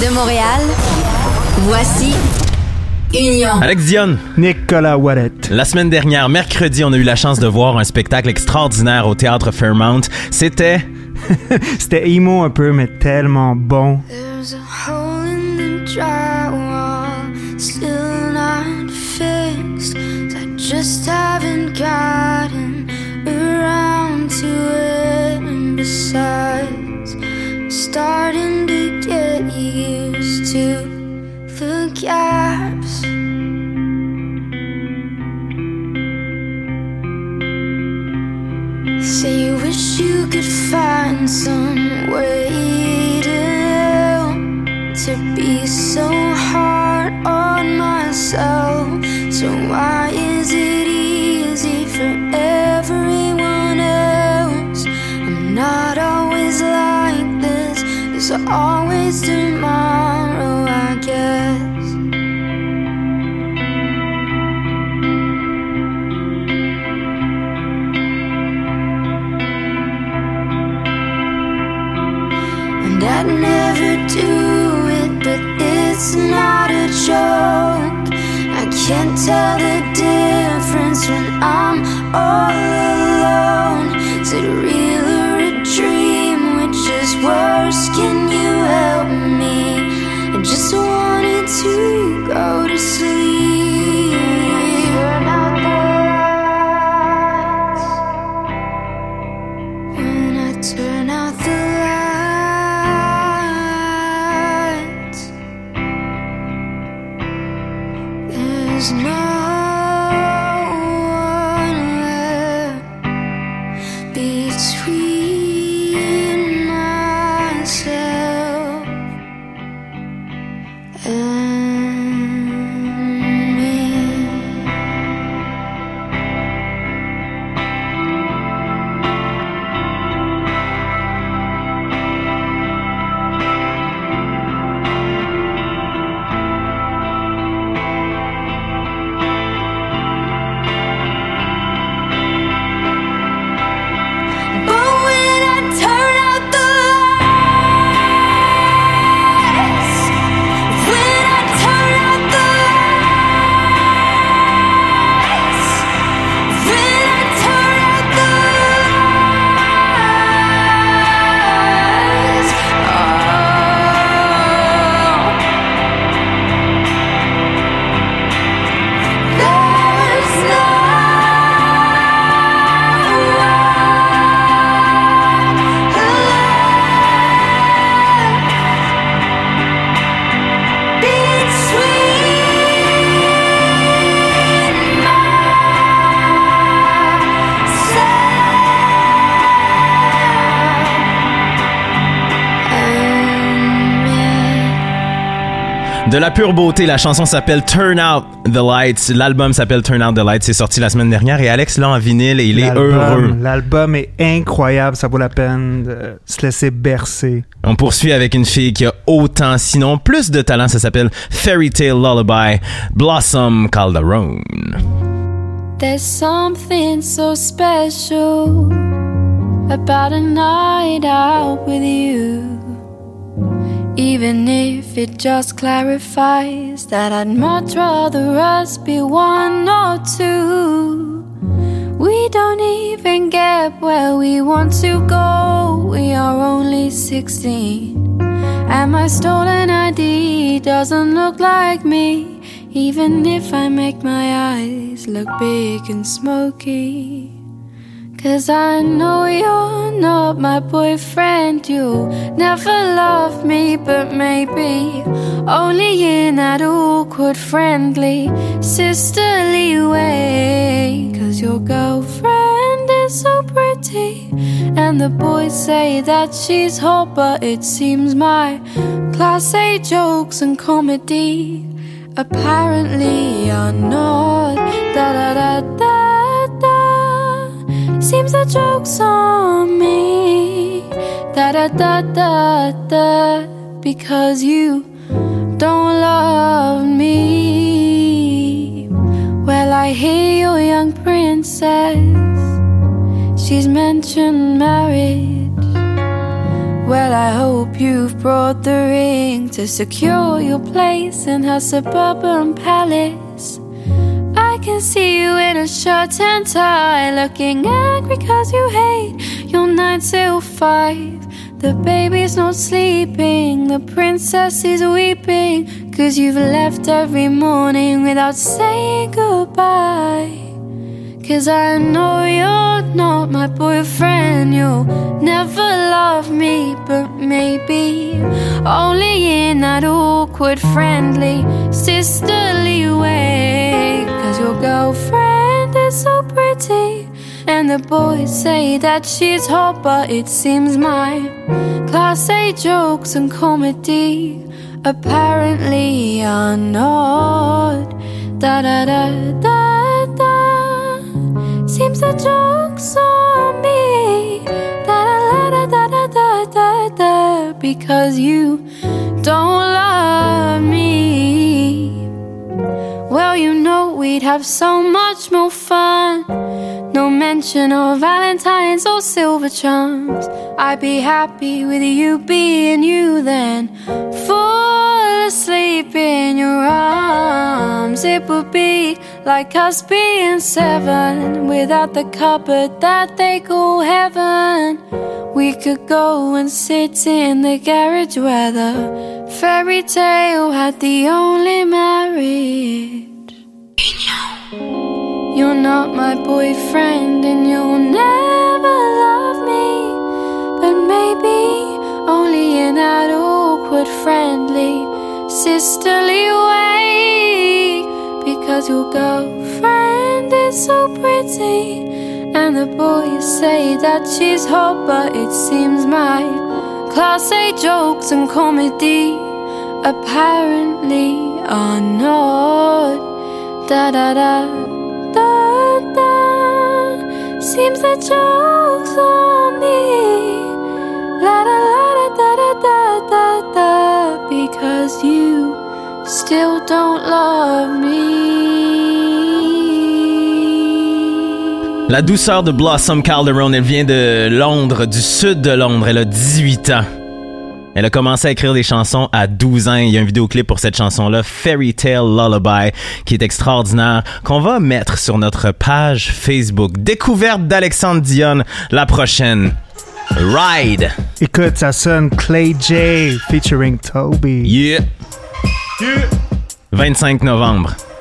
De Montréal, voici Union. Alex Dion. Nicolas Wallet. La semaine dernière, mercredi, on a eu la chance de voir un spectacle extraordinaire au théâtre Fairmount. C'était. C'était emo un peu, mais tellement bon. There's a hole in the drywall, still not fixed. I just haven't gotten around to it. And besides, starting to get used to the gaps. Say you wish you could find some way to to be so hard on myself. So why is it easy for always tomorrow, I guess. And I'd never do it, but it's not a joke. I can't tell the difference when I'm all alone. Is it real worse? Can you help me? I just wanted to go to sleep. De la pure beauté, la chanson s'appelle Turn Out the Lights. L'album s'appelle Turn Out the Lights. C'est sorti la semaine dernière et Alex l'a en vinyle et il est heureux. L'album est incroyable, ça vaut la peine de se laisser bercer. On poursuit avec une fille qui a autant, sinon plus de talent. Ça s'appelle Fairy Tale Lullaby, Blossom Calderon. There's something so special about a night out with you. Even if it just clarifies that I'd much rather us be one or two. We don't even get where we want to go. We are only 16. And my stolen ID doesn't look like me. Even if I make my eyes look big and smoky. Cause I know you're not my boyfriend. You never loved me, but maybe only in that awkward, friendly, sisterly way. Cause your girlfriend is so pretty, and the boys say that she's hot, but it seems my class A jokes and comedy apparently are not. Da da da da. Seems the joke's on me. Da da da da da. Because you don't love me. Well, I hear your young princess. She's mentioned marriage. Well, I hope you've brought the ring to secure your place in her suburban palace. I can see you in a shirt and tie, looking angry cause you hate your 9 till 5. The baby's not sleeping, the princess is weeping, cause you've left every morning without saying goodbye. Cause I know you're not my boyfriend. You'll never love me, but maybe only in that awkward, friendly, sisterly way. Cause your girlfriend is so pretty. And the boys say that she's hot, but it seems my class A jokes and comedy apparently are not. Da da da da. Seems the joke's on me. Da da da da da da da da. Because you don't love me. Well, you know we'd have so much more fun. No mention of Valentine's or silver charms. I'd be happy with you being you then. Fall asleep in your arms. It would be like us being seven without the cupboard that they call heaven. We could go and sit in the garage where the fairy tale had the only marriage. You're not my boyfriend and you'll never love me. But maybe only in that awkward, friendly, sisterly way. Because your girlfriend is so pretty. And the boys say that she's hot, but it seems my class A jokes and comedy apparently are not. Da da da da da. Seems the joke's on me. La da la da da da da da. Because you still don't love me. La douceur de Blossom Calderon, elle vient de Londres, du sud de Londres. Elle a 18 ans. Elle a commencé à écrire des chansons à 12 ans. Il y a un vidéoclip pour cette chanson-là, Fairy Tale Lullaby, qui est extraordinaire, qu'on va mettre sur notre page Facebook. Découverte d'Alexandre Dion, la prochaine. Ride. Écoute, ça sonne Clay J featuring Toby. Yeah. 25 novembre.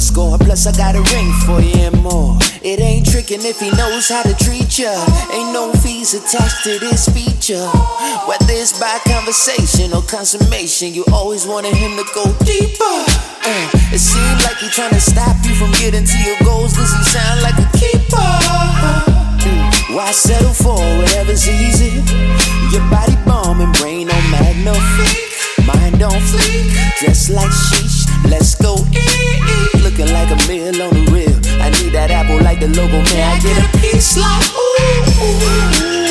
the score. Plus, I got a ring for you and more. It ain't tricking if he knows how to treat ya. Ain't no fees attached to this feature. Whether it's by conversation or consummation, you always wanted him to go deeper. Uh, it seems like he tryna stop you from getting to your goals, cause he sound like a keeper. Mm, Why settle for whatever's easy? Your body bomb and brain on magnifique. Mind on fleek, dressed like sheesh. Let's go eat. Looking like a meal on the real. I need that apple like the logo, man. I get a piece like ooh. ooh.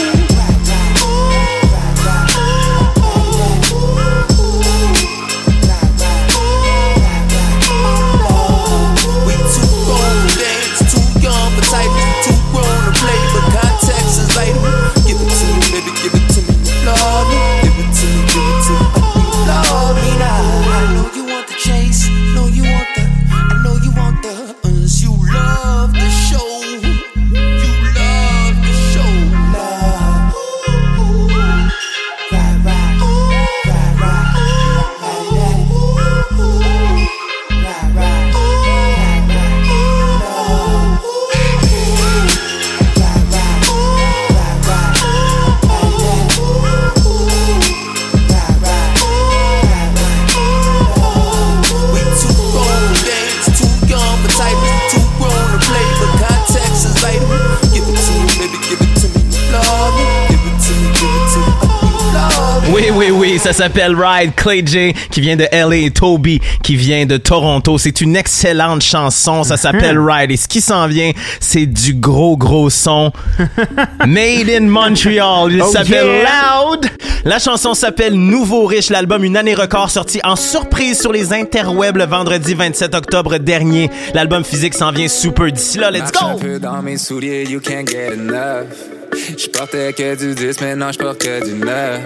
Ça s'appelle Ride. Clay J qui vient de LA, Toby qui vient de Toronto. C'est une excellente chanson, ça s'appelle Ride. Et ce qui s'en vient, c'est du gros gros son. Made in Montreal. Il Oh, s'appelle yeah. Loud. La chanson s'appelle Nouveau Riche, l'album Une année record sorti en surprise sur les interwebs le vendredi 27 octobre dernier. L'album physique s'en vient super d'ici là. Let's un go! peu dans mes souliers, you can't get enough. Je portais que du 10, maintenant je porte que du 9.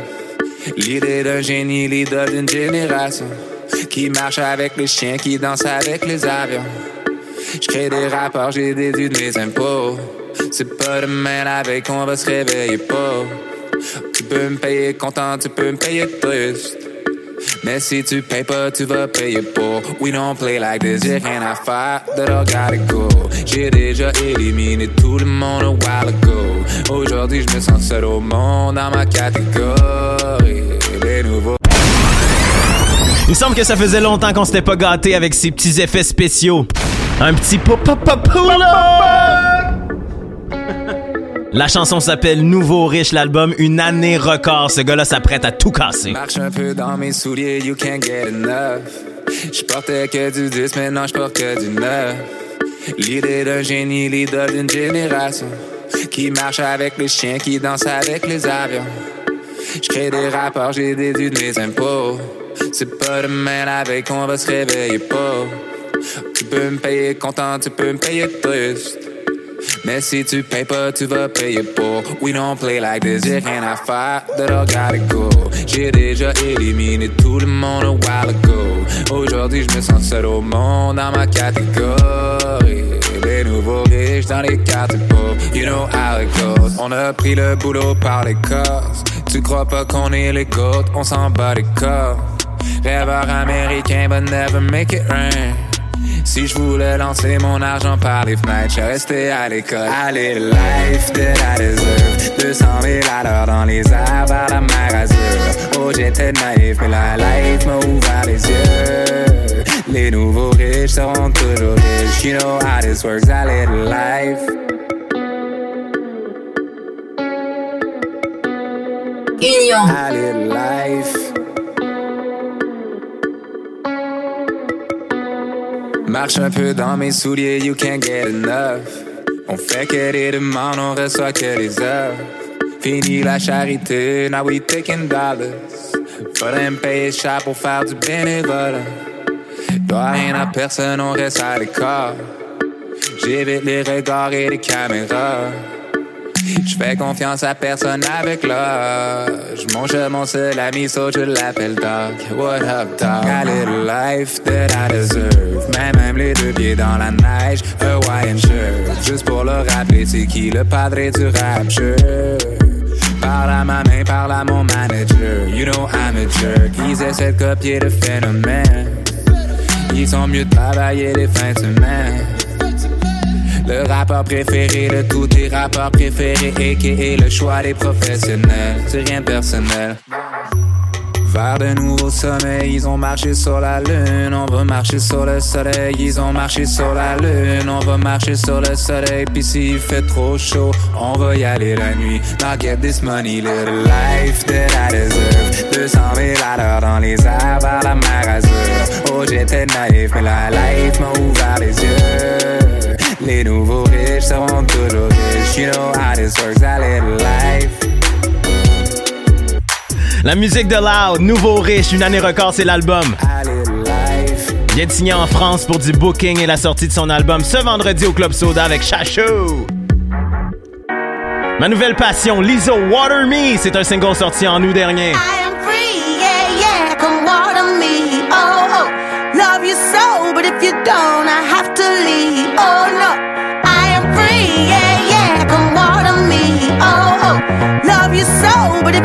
L'idée d'un génie, l'idole d'une génération. Qui marche avec les chiens, qui danse avec les avions. Je crée des rapports, j'ai déduit de mes impôts. C'est pas demain la veille qu'on va se réveiller pas. Tu peux me payer content, tu peux me payer triste. Mais si tu payes pas, tu vas payer pour. We don't play like this, j'ai rien à faire, that I gotta go. J'ai déjà éliminé tout le monde a while ago. Aujourd'hui, je me sens seul au monde dans ma catégorie. Les nouveaux. Il me semble que ça faisait longtemps qu'on s'était pas gâté avec ces petits effets spéciaux. Un petit pop pop pop La chanson s'appelle Nouveau Riche, l'album Une année record. Ce gars-là s'apprête à tout casser. Marche un peu dans mes souliers, you can't get enough. Je portais que du 10, maintenant je porte que du 9. L'idée d'un génie, l'idole d'une génération. Qui marche avec les chiens, qui danse avec les avions. Je crée des rapports, j'ai déduit de mes impôts. C'est pas demain la veille qu'on va se réveiller pas. Tu peux me payer content, tu peux me payer triste. Mais si tu payes pas, tu vas payer pour. We don't play like this, j'ai rien à faire, that I gotta go. J'ai déjà éliminé tout le monde a while ago. Aujourd'hui, je me sens seul au monde dans ma catégorie. Les nouveaux riches dans les quatre pauvres, you know how it goes. On a pris le boulot par les cosses. Tu crois pas qu'on est les gouttes, on s'en bat les corps. Rêveur américain, but never make it rain. Si je voulais lancer mon argent par les fenêtres, je restais à l'école. The life that I deserve. 200 000 à l'heure dans les airs vers la mer Azur. Oh, j'étais naïf, mais la life m'a ouvert les yeux. Les nouveaux riches seront toujours riches. You know how this works, the life. Union. The life. Marche un peu dans mes souliers, you can't get enough. On fait que des demandes, on reçoit que des heures. Fini la charité, now we taking dollars. Faudrait me payer cher pour faire du bénévolat. Dois rien à personne, on reste à l'écart. J'évite les regards et les caméras. Je fais confiance à personne avec l'âge. Mon jeu, mon seul ami, so je l'appelle Doc. What up, dog? A little life that I deserve. Mais même les deux pieds dans la neige, Hawaiian shirt. Juste pour le rappeler, c'est qui le padre du rap shirt? Parle à ma main, parle à mon manager. You know I'm a jerk. Ils essaient de copier le phénomène. Ils sont mieux de travailler les fins de semaine. Le rappeur préféré de tous tes rappeurs préférés, a.k.a. le choix des professionnels. C'est rien de personnel. Vers de nouveaux sommets, ils ont marché sur la lune. On va marcher sur le soleil, ils ont marché sur la lune. On va marcher sur le soleil, puis s'il fait trop chaud, on va y aller la nuit. Now get this money, little life that I deserve. 200 000 à l'heure dans les airs vers la mer. Oh, j'étais naïf, mais la life m'a ouvert les yeux. Les nouveaux riches seront toujours riches. You know how this works, I live life. La musique de Loud, Nouveau Riche, Une année record, c'est l'album. I live life. Il vient de signer en France pour du booking et la sortie de son album ce vendredi au Club Soda avec Chachou. Ma nouvelle passion, Lizzo Water Me, c'est un single sorti en août dernier. I am free, yeah, yeah, come water me. Oh, oh, love you so, but if you don't, I have to leave.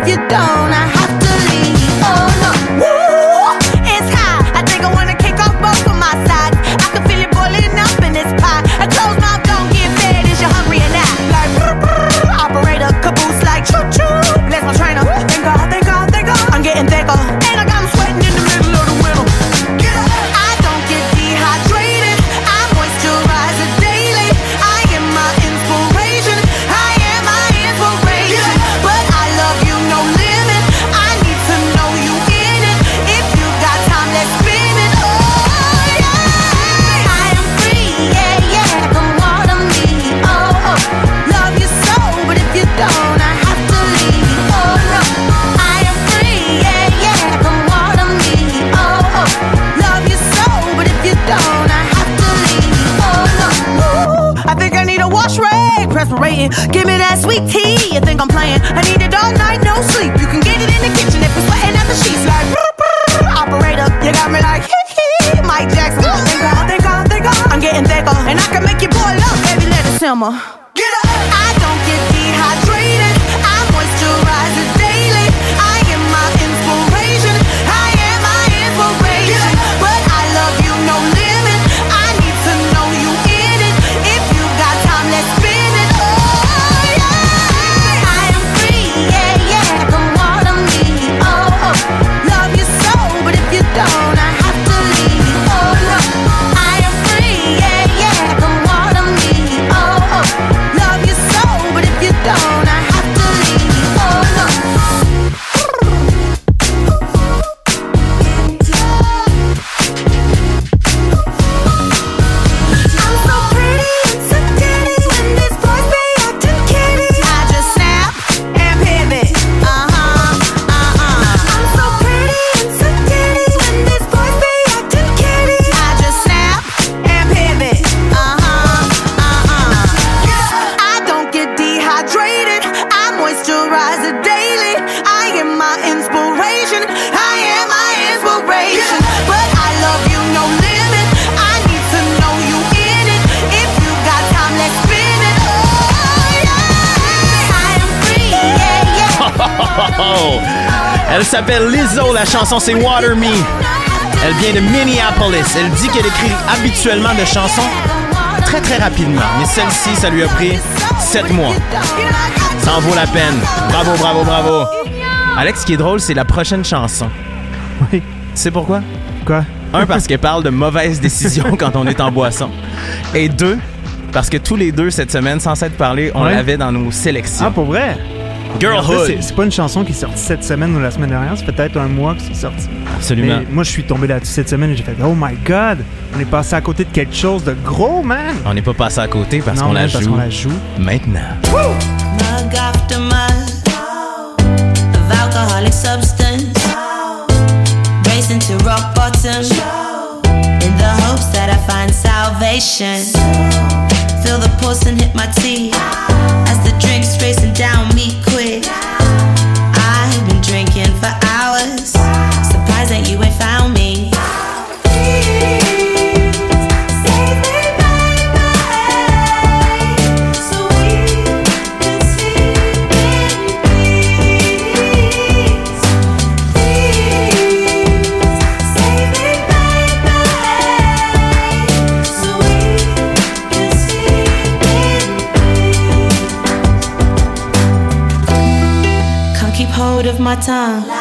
you don't, I me that sweet tea. You think I'm playing? I need it all night, no sleep. You can get it in the kitchen if we're sweating at the sheets. Like, brr, brr, operator, you got me like, hee hee. Mike Jackson, think on, think on, think on. I'm getting thicker, and I can make you boil up, baby, let it simmer. S'appelle Lizzo, la chanson c'est Water Me. Elle vient de Minneapolis. Elle dit qu'elle écrit habituellement de chansons très très rapidement. Mais celle-ci, ça lui a pris 7 mois. Ça en vaut la peine. Bravo, bravo, bravo. Alex, ce qui est drôle, c'est la prochaine chanson. Oui. Tu sais pourquoi? Quoi? Un, parce qu'elle parle de mauvaises décisions quand on est en boisson. Et deux, parce que tous les deux, cette semaine, sans s'être parlé, on Ouais. l'avait dans nos sélections. Ah, pour vrai? Girlhood. c'est- pas une chanson qui est sortie cette semaine ou la semaine dernière, c'est peut-être un mois que c'est sorti. Absolument. Mais moi, je suis tombé là-dessus cette semaine et j'ai fait Oh my god, on est passé à côté de quelque chose de gros, man! On n'est pas passé à côté parce qu'on la qu'on la joue. maintenant. mug after mug of alcoholic substance. Racing to rock bottom in the hopes that I find salvation. Feel the pulse and hit my teeth as the drinks racing down me of my tongue.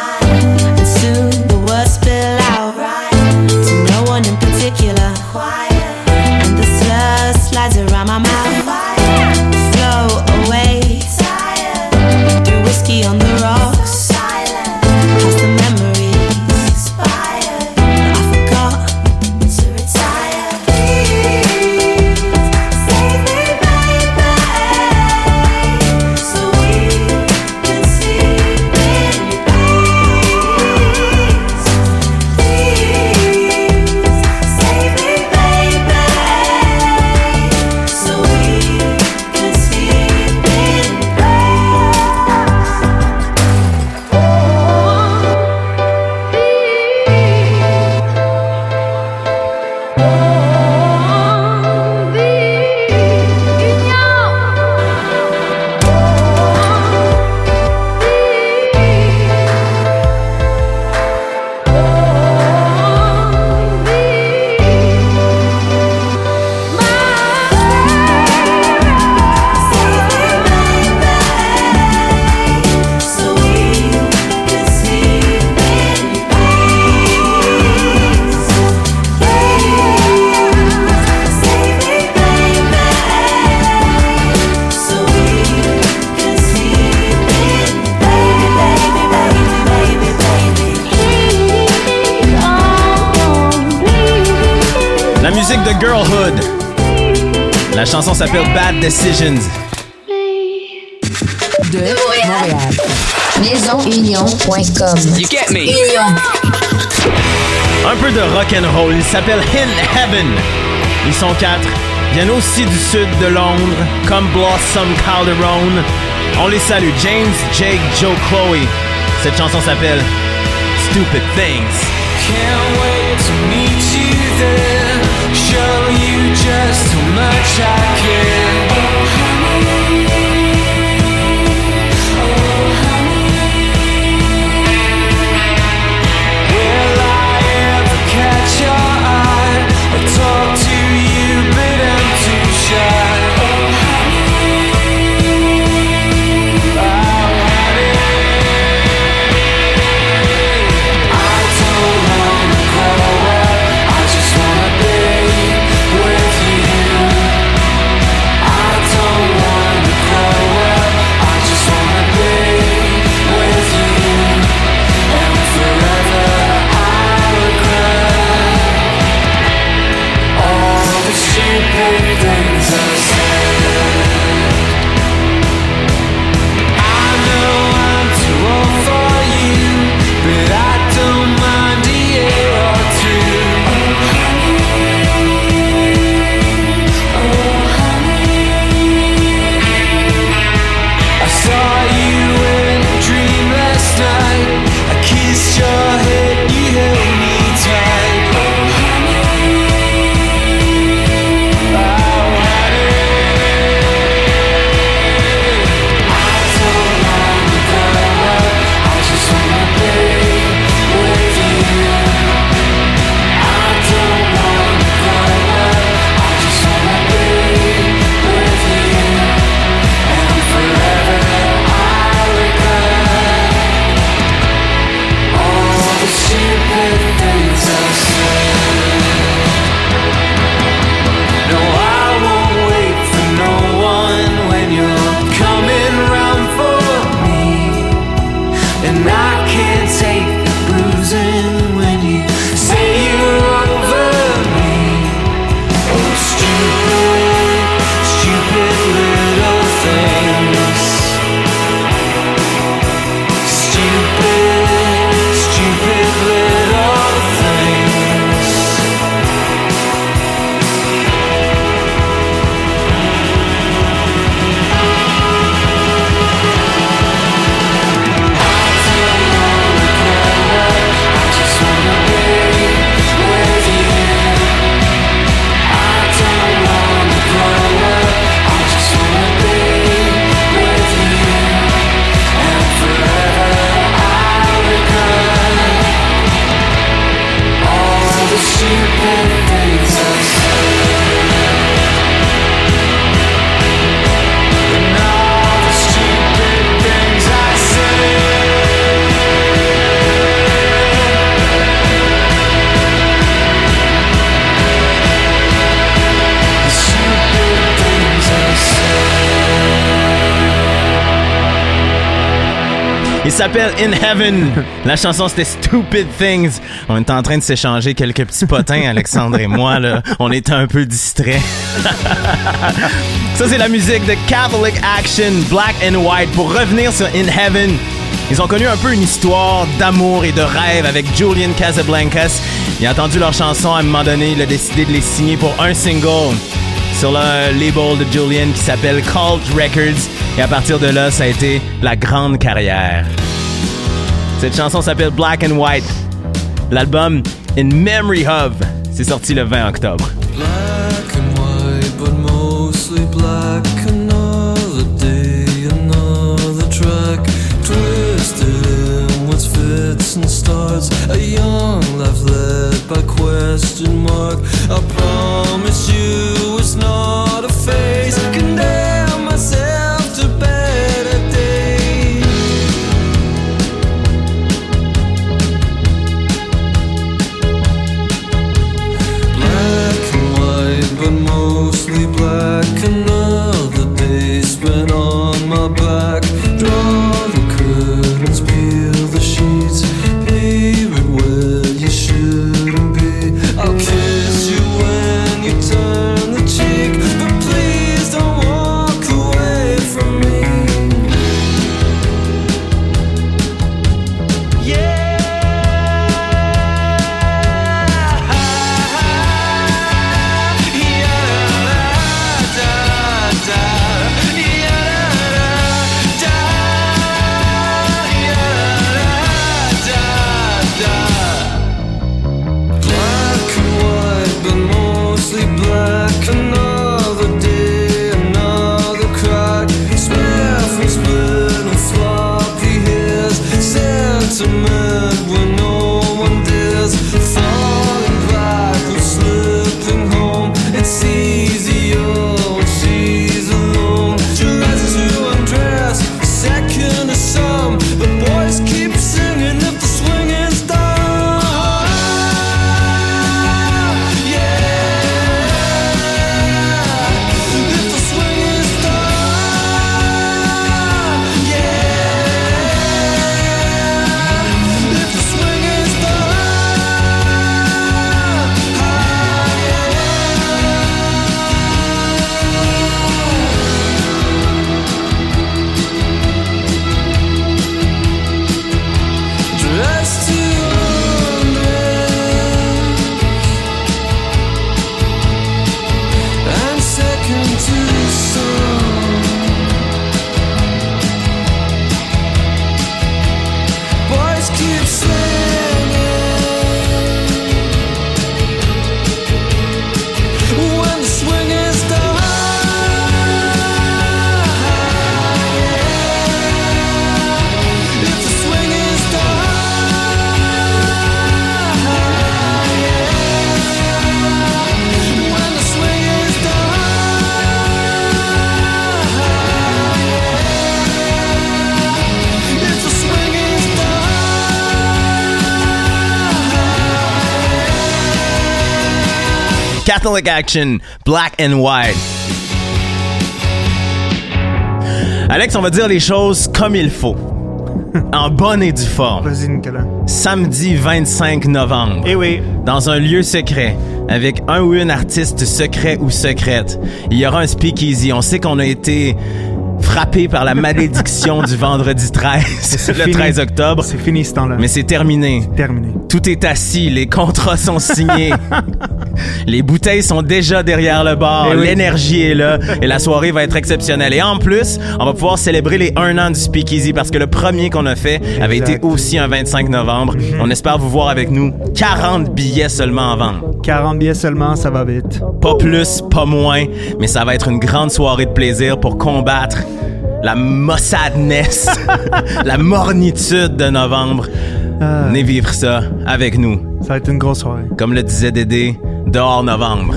S'appelle Bad Decisions. de Montréal. Maisonunion.com. You get me? Union. Un peu de rock and roll. Il s'appelle In Heaven. Ils sont quatre. viennent aussi du sud de Londres, comme Blossom Calderon. On les salue, James, Jake, Joe, Chloe. Cette chanson s'appelle Stupid Things. Can't wait to meet you there. There's too much I can't s'appelle In Heaven. La chanson c'était Stupid Things. On est en train de s'échanger quelques petits potins, Alexandre et moi. Là. On était un peu distraits. Ça c'est la musique de Catholic Action, Black and White. Pour revenir sur In Heaven, ils ont connu un peu une histoire d'amour et de rêve avec Julian Casablancas. Il a entendu leur chanson à un moment donné, il a décidé de les signer pour un single sur le label de Julian qui s'appelle Cult Records. Et à partir de là, ça a été la grande carrière. Cette chanson s'appelle Black and White. L'album In Memory of, c'est sorti le 20 octobre. And starts. A young life led by question mark. I promise you it's not a phase. Condemn myself to better days. Black and white, but mostly black. Another Catholic Action, Black and White. Alex, on va dire les choses comme il faut. En bonne et due forme. Vas-y, Nicolas. Samedi 25 novembre. Eh oui. Dans un lieu secret, avec un ou une artiste secret ou secrète, il y aura un speakeasy. On sait qu'on a été frappé par la malédiction du vendredi 13, le fini. 13 octobre. C'est fini ce temps-là. Mais c'est terminé. Terminé. Tout est assis, les contrats sont signés. les bouteilles sont déjà derrière le bar, Eh oui. l'énergie est là et la soirée va être exceptionnelle. Et en plus, on va pouvoir célébrer les un an du Speakeasy parce que le premier qu'on a fait avait Exact. été aussi un 25 novembre. On espère vous voir avec nous. 40 billets seulement en vente. 40 billets seulement, ça va vite. Pas plus, pas moins, mais ça va être une grande soirée de plaisir pour combattre la mossadness, la mornitude de novembre. Ah, Venez vivre ça avec nous. ça va être une grosse soirée. Comme le disait Dédé, dehors novembre.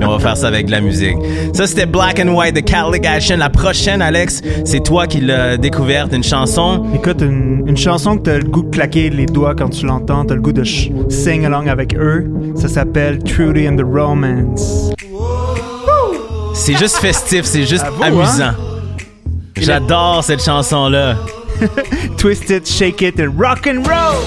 Et on va faire ça avec de la musique. Ça, c'était Black and White de Catholic Action. La prochaine, Alex, c'est toi qui l'as découverte, une chanson. Écoute, une, une chanson que t'as le goût de claquer les doigts quand tu l'entends, t'as le goût de sing along avec eux. Ça s'appelle Trudy and the Romance. C'est juste festif, c'est juste Avoue, amusant. hein? J'adore cette chanson-là. Twist it, shake it and rock and roll.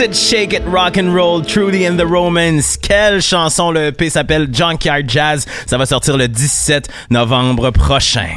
Shake It Rock and Roll, Truly in the Romance. Quelle chanson le EP s'appelle Junkyard Jazz. Ça va sortir le 17 novembre prochain.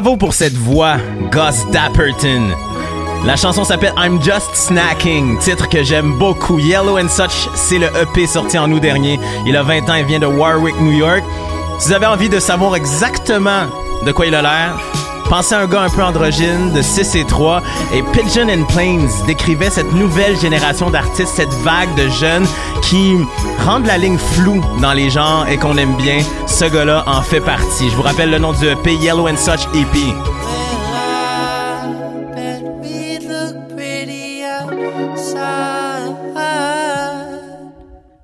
Bravo pour cette voix, Gus Dapperton. La chanson s'appelle I'm Just Snacking, titre que j'aime beaucoup. Yellow and Such, c'est le EP sorti en août dernier. Il a 20 ans, il vient de Warwick, New York. Si vous avez envie de savoir exactement de quoi il a l'air, pensez à un gars un peu androgyne de 6 et 3 et Pigeon and Plains décrivait cette nouvelle génération d'artistes, cette vague de jeunes qui rendent la ligne floue dans les genres et qu'on aime bien. Ce gars-là en fait partie. Je vous rappelle le nom du EP Yellow and Such EP.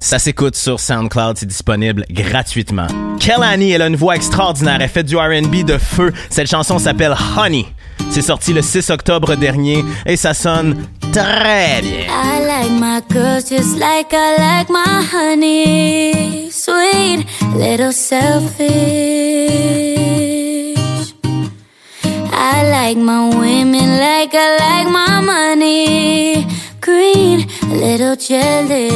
Ça s'écoute sur SoundCloud, c'est disponible gratuitement. Kelani, elle a une voix extraordinaire, elle fait du R&B de feu. Cette chanson s'appelle Honey. C'est sorti le 6 octobre dernier et ça sonne très bien. I like my girls just like I like my honey. Sweet, little selfish. I like my women like I like my money. Green, a little jealous.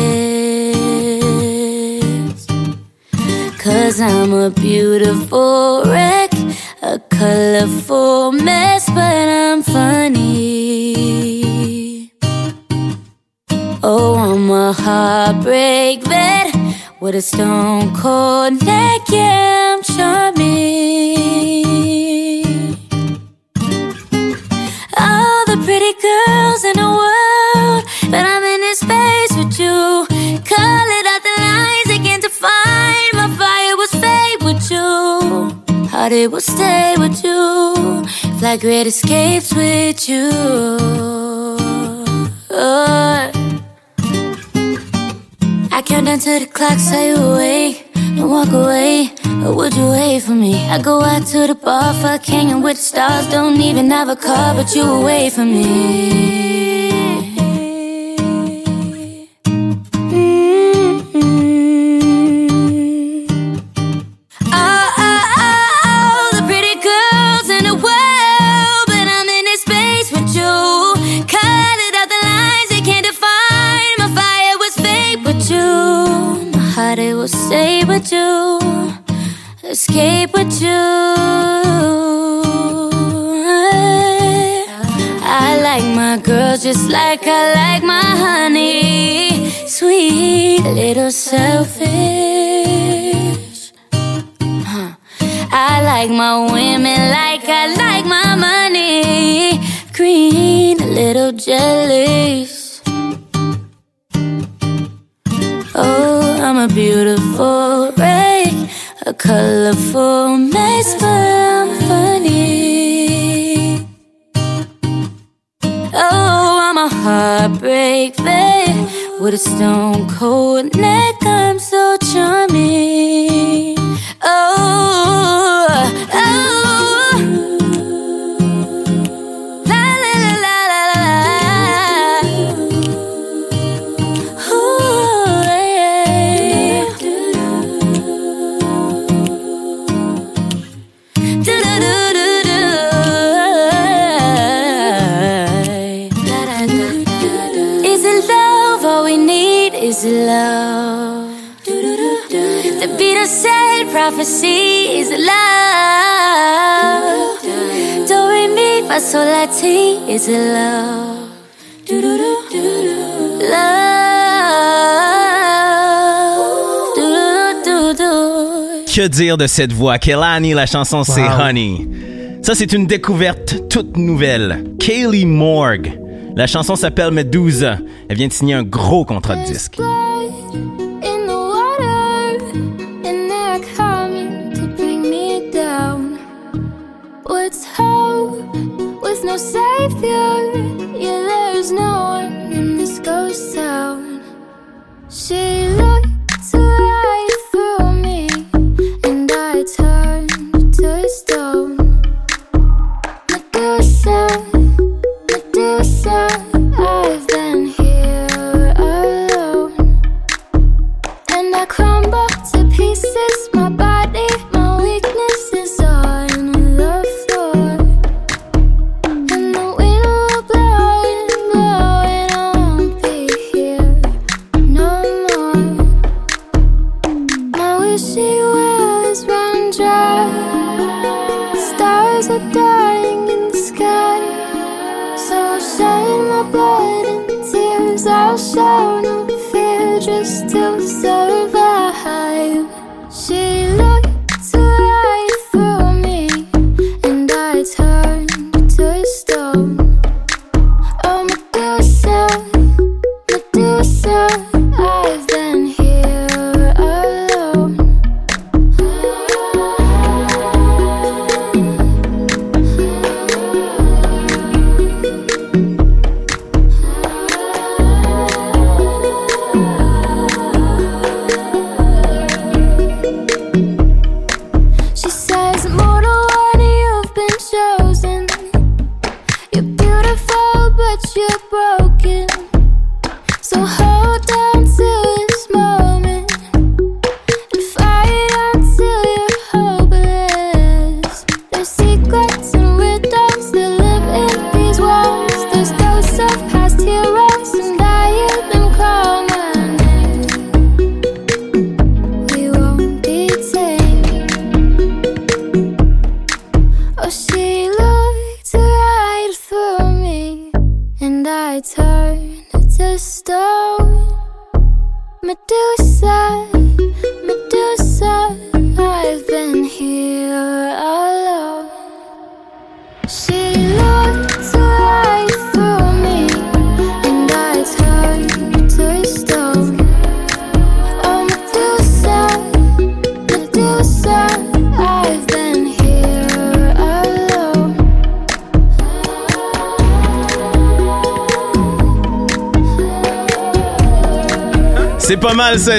Cause I'm a beautiful wreck, a colorful mess, but I'm funny. Oh, I'm a heartbreak vet with a stone cold neck, yeah, Heart it will stay with you. Fly great escapes with you. Oh. I count down to the clock, say you awake. Don't walk away, or would you wait for me? I go out to the bar, fuck hanging with the stars. Don't even have a car, but you away from me. You, escape with you. I like my girls just like I like my honey. Sweet, little selfish. Huh. I like my women like I like my money. Green, a little jealous. Beautiful wreck, a colorful mess, but I'm funny. Oh, I'm a heartbreak babe with a stone cold neck. I'm so charming. Oh, oh. Love. Love? Que dire de cette voix? Kelani, la chanson c'est. Honey. Ça, c'est une découverte toute nouvelle. Kaylee Morgue. La chanson s'appelle Medusa. Elle vient de signer un gros contrat de disque. with you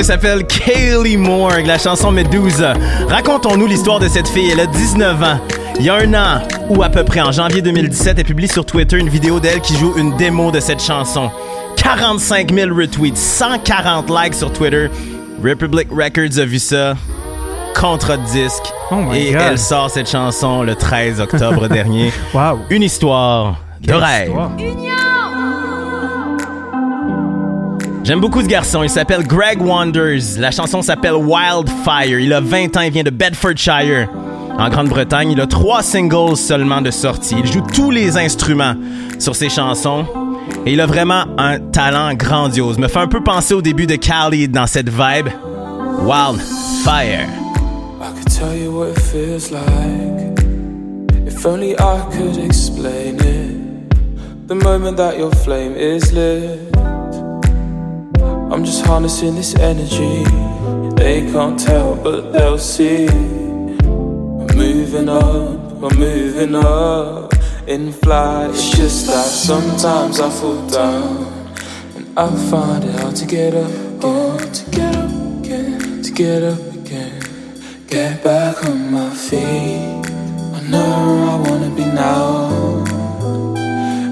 s'appelle Kaylee Morgue, la chanson Medusa. Racontons-nous l'histoire de cette fille, elle a 19 ans. Il y a un an, ou à peu près en janvier 2017, elle publie sur Twitter une vidéo d'elle qui joue une démo de cette chanson. 45 000 retweets, 140 likes sur Twitter. Republic Records a vu ça. Contrat de disque. Oh et God. elle sort cette chanson le 13 octobre dernier. Wow. Une histoire de Quelle rêve. histoire. J'aime beaucoup ce garçon. Il s'appelle Greg Wanders. La chanson s'appelle Wildfire. Il a 20 ans. Il vient de Bedfordshire, en Grande-Bretagne. Il a trois singles seulement de sortie. Il joue tous les instruments sur ses chansons. Et il a vraiment un talent grandiose. Me fait un peu penser au début de Cali dans cette vibe. Wildfire. I could tell you what it feels like. The moment that your flame is lit. I'm just harnessing this energy. They can't tell, but they'll see. I'm moving up, I'm moving up in flight. It's just that sometimes I fall down. And I find it hard to get up again, to get up again, to get up again. Get back on my feet. I know where I wanna be now.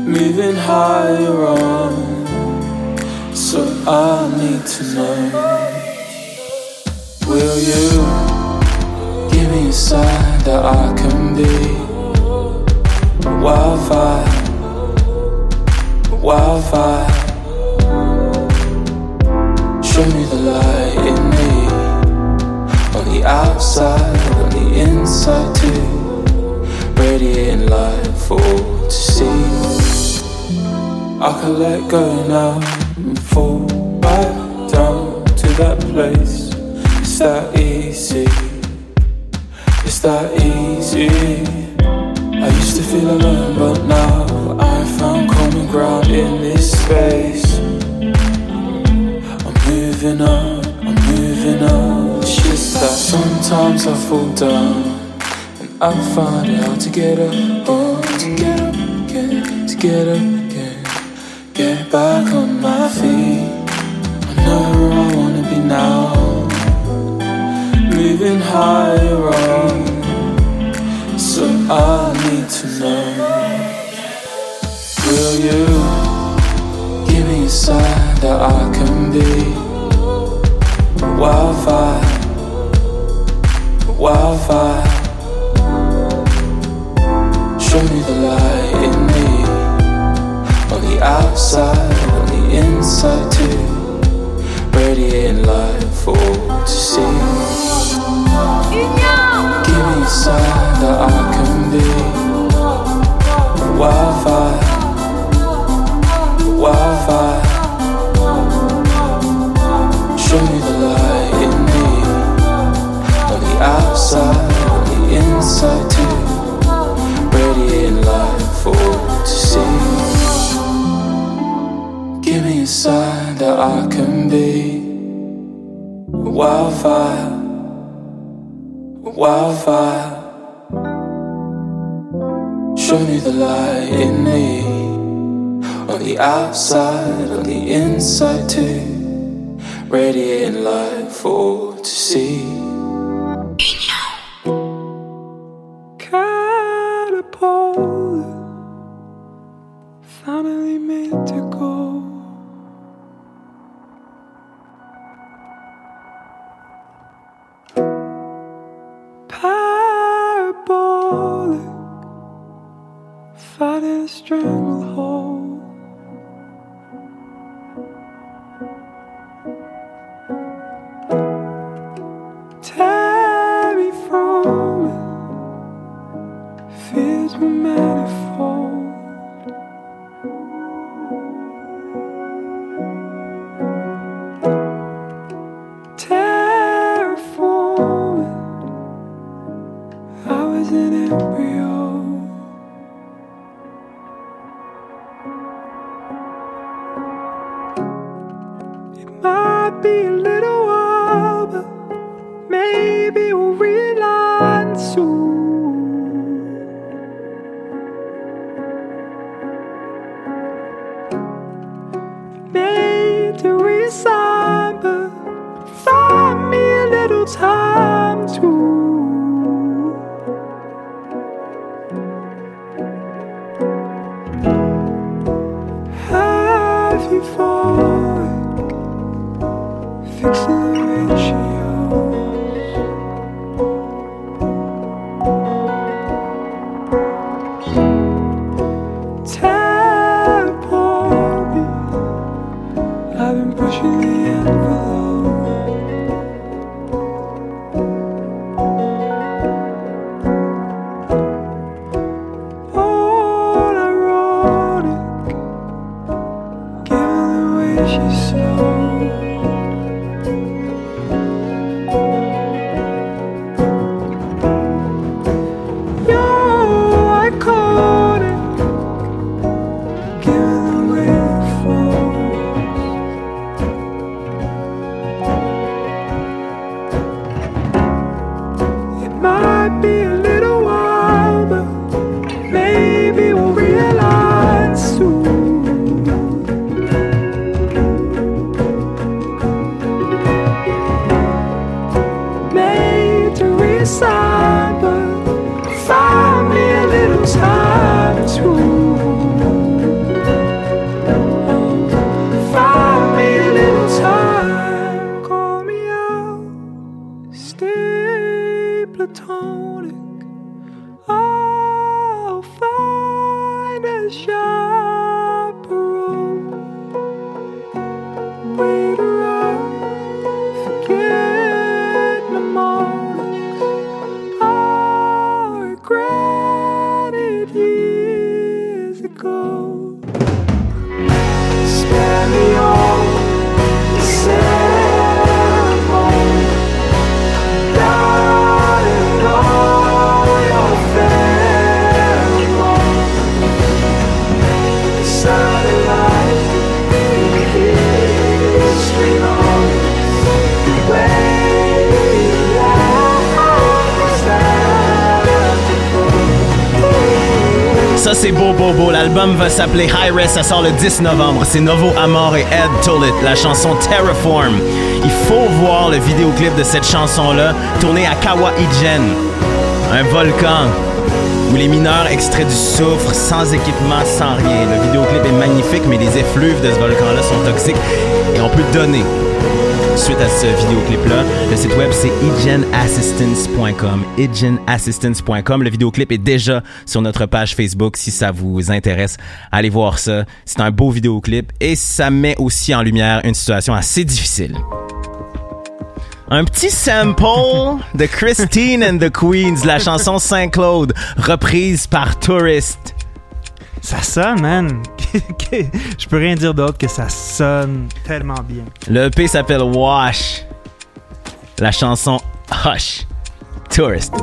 Moving higher on. So I need to know. Will you give me a sign that I can be wildfire? Wildfire. Show me the light in me on the outside, on the inside too. Radiating light for all to see. I can let go now and fall back down to that place. It's that easy. It's that easy. I used to feel alone, but now I found common ground in this space. I'm moving up, I'm moving up. It's just that sometimes I fall down. And I find it hard to get up again, to get up again, to get up. Back on my feet. I know where I wanna be now. Moving higher on. So I need to know. Will you give me a sign that I can be wildfire? Wildfire. Show me the light the outside, on the inside too. Radiating light for all to see. Give me a sign that I can be wildfire, wildfire. Show me the light in me on the outside, on the inside too. Sign that I can be wildfire, wildfire. Show me the light in me on the outside, on the inside too. Radiating light for all to see. Va s'appeler High Res. Ça sort le 10 novembre. C'est Novo Amor et Ed Tullet. La chanson Terraform. Il faut voir le vidéoclip de cette chanson-là, tourné à Kawa Ijen, un volcan où les mineurs extraient du soufre sans équipement, sans rien. Le vidéoclip est magnifique, mais les effluves de ce volcan-là sont toxiques et on peut donner suite à ce vidéoclip-là. Le site web, c'est igenassistance.com. Le vidéoclip est déjà sur notre page Facebook si ça vous intéresse. Allez voir ça. C'est un beau vidéoclip et ça met aussi en lumière une situation assez difficile. Un petit sample de Christine and the Queens, la chanson Saint-Claude, reprise par Tourist. Ça sonne, man. Je peux rien dire d'autre que ça sonne tellement bien. Le EP s'appelle Wash. La chanson Hush. Tourist.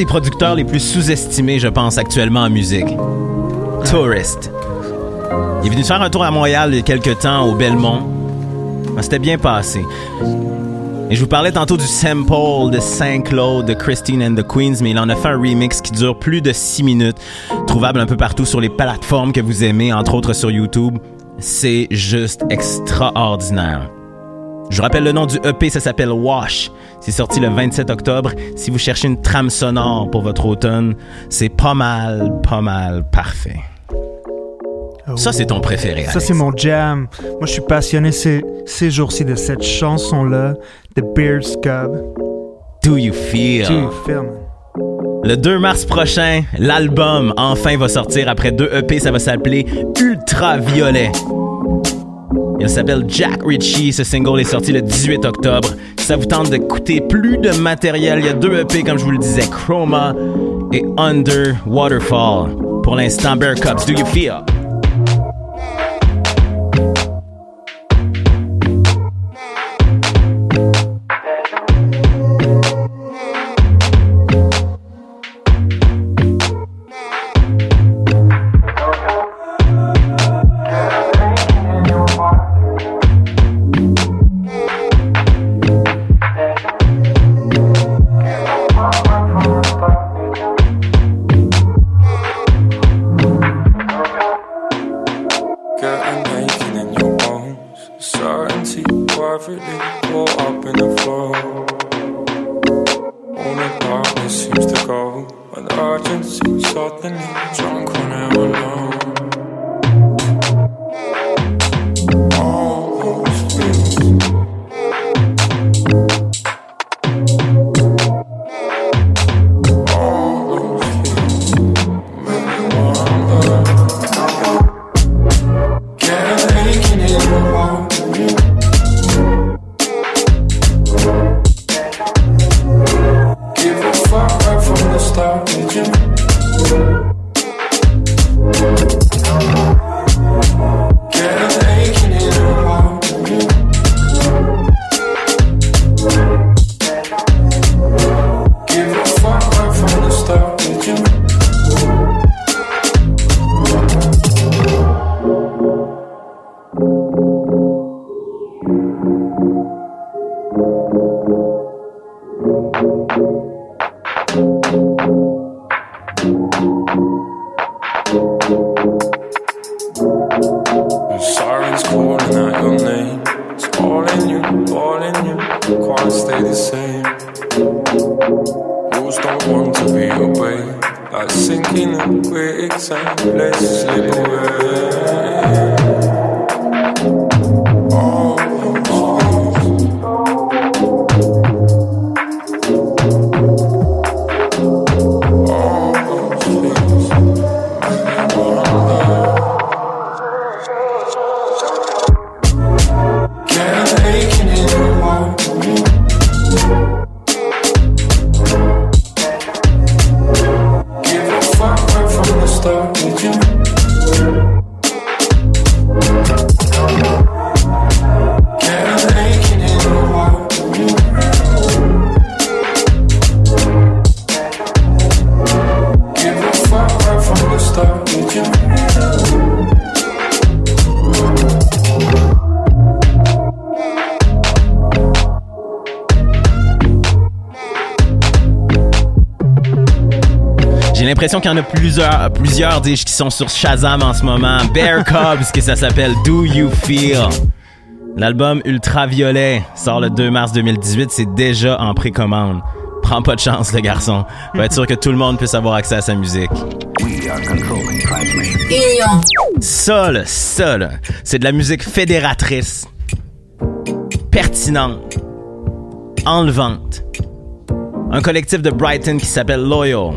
Des producteurs les plus sous-estimés, je pense, actuellement en musique. Tourist. Il est venu faire un tour à Montréal il y a quelques temps au Belmont. Ça C'était bien passé. Et je vous parlais tantôt du sample de Saint-Claude de Christine and the Queens, mais il en a fait un remix qui dure plus de 6 minutes, trouvable un peu partout sur les plateformes que vous aimez, entre autres sur YouTube. C'est juste extraordinaire. Je vous rappelle le nom du EP, ça s'appelle Wash. C'est sorti le 27 octobre. Si vous cherchez une trame sonore pour votre automne, c'est pas mal, pas mal parfait. Ça, c'est ton préféré. Ça, c'est mon jam. Moi, je suis passionné ces, ces jours-ci de cette chanson-là, The Beard Scub. Do you feel? Do you feel, man? Le 2 mars prochain, l'album enfin va sortir après deux EP. Ça va s'appeler Ultraviolet. Il s'appelle Jack Ritchie. Ce single est sorti le 18 octobre. Ça vous tente d'écouter plus de matériel, il y a deux EP, comme je vous le disais, Chroma et Under Waterfall. Pour l'instant, Bear Cups, Do You Feel? Certainty perfectly caught up in the flow. The darkness seems to go. The urgency suddenly drunk when I'm alone. l'impression qu'il y en a plusieurs, plusieurs dis qui sont sur Shazam en ce moment. Bear Cubs, que ça s'appelle Do You Feel? L'album Ultraviolet sort le 2 mars 2018. C'est déjà en précommande. Prends pas de chance, le garçon. Va être sûr que tout le monde puisse avoir accès à sa musique. Ça, là, ça, là, c'est de la musique fédératrice, pertinente, enlevante. Un collectif de Brighton qui s'appelle Loyal.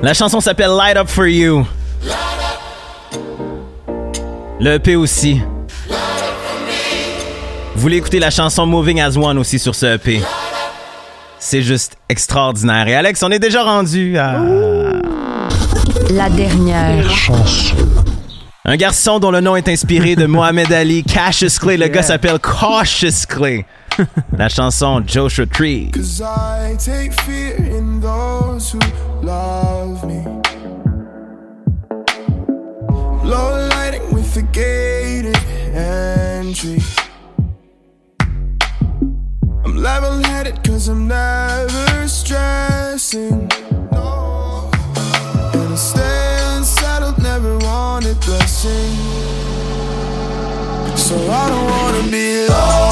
La chanson s'appelle Light Up For You. Le EP aussi. Vous voulez écouter la chanson Moving As One aussi sur ce EP. C'est juste extraordinaire. Et Alex, on est déjà rendu à... La dernière chanson. Un garçon dont le nom est inspiré de Mohamed Ali, Cassius Clay. Le gars s'appelle Cautious Clay. La chanson Joshua Tree. Love me. Low lighting with the gated entry. I'm level headed cause I'm never stressing. No. And I stay unsettled, never wanted blessing. So I don't wanna be alone.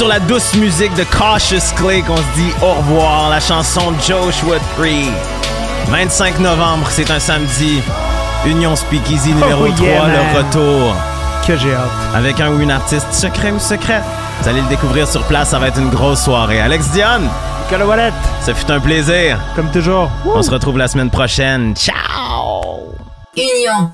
Sur la douce musique de Cautious Clay qu'on se dit au revoir. La chanson Joshua Tree. 25 novembre, c'est un samedi. Union Speakeasy numéro Oh, 3, yeah, man. le retour. Que j'ai hâte. Avec un ou une artiste secret ou secrète. Vous allez le découvrir sur place, ça va être une grosse soirée. Alex Dion, Wallet. ce fut un plaisir. Comme toujours. On se retrouve la semaine prochaine. Ciao! Union.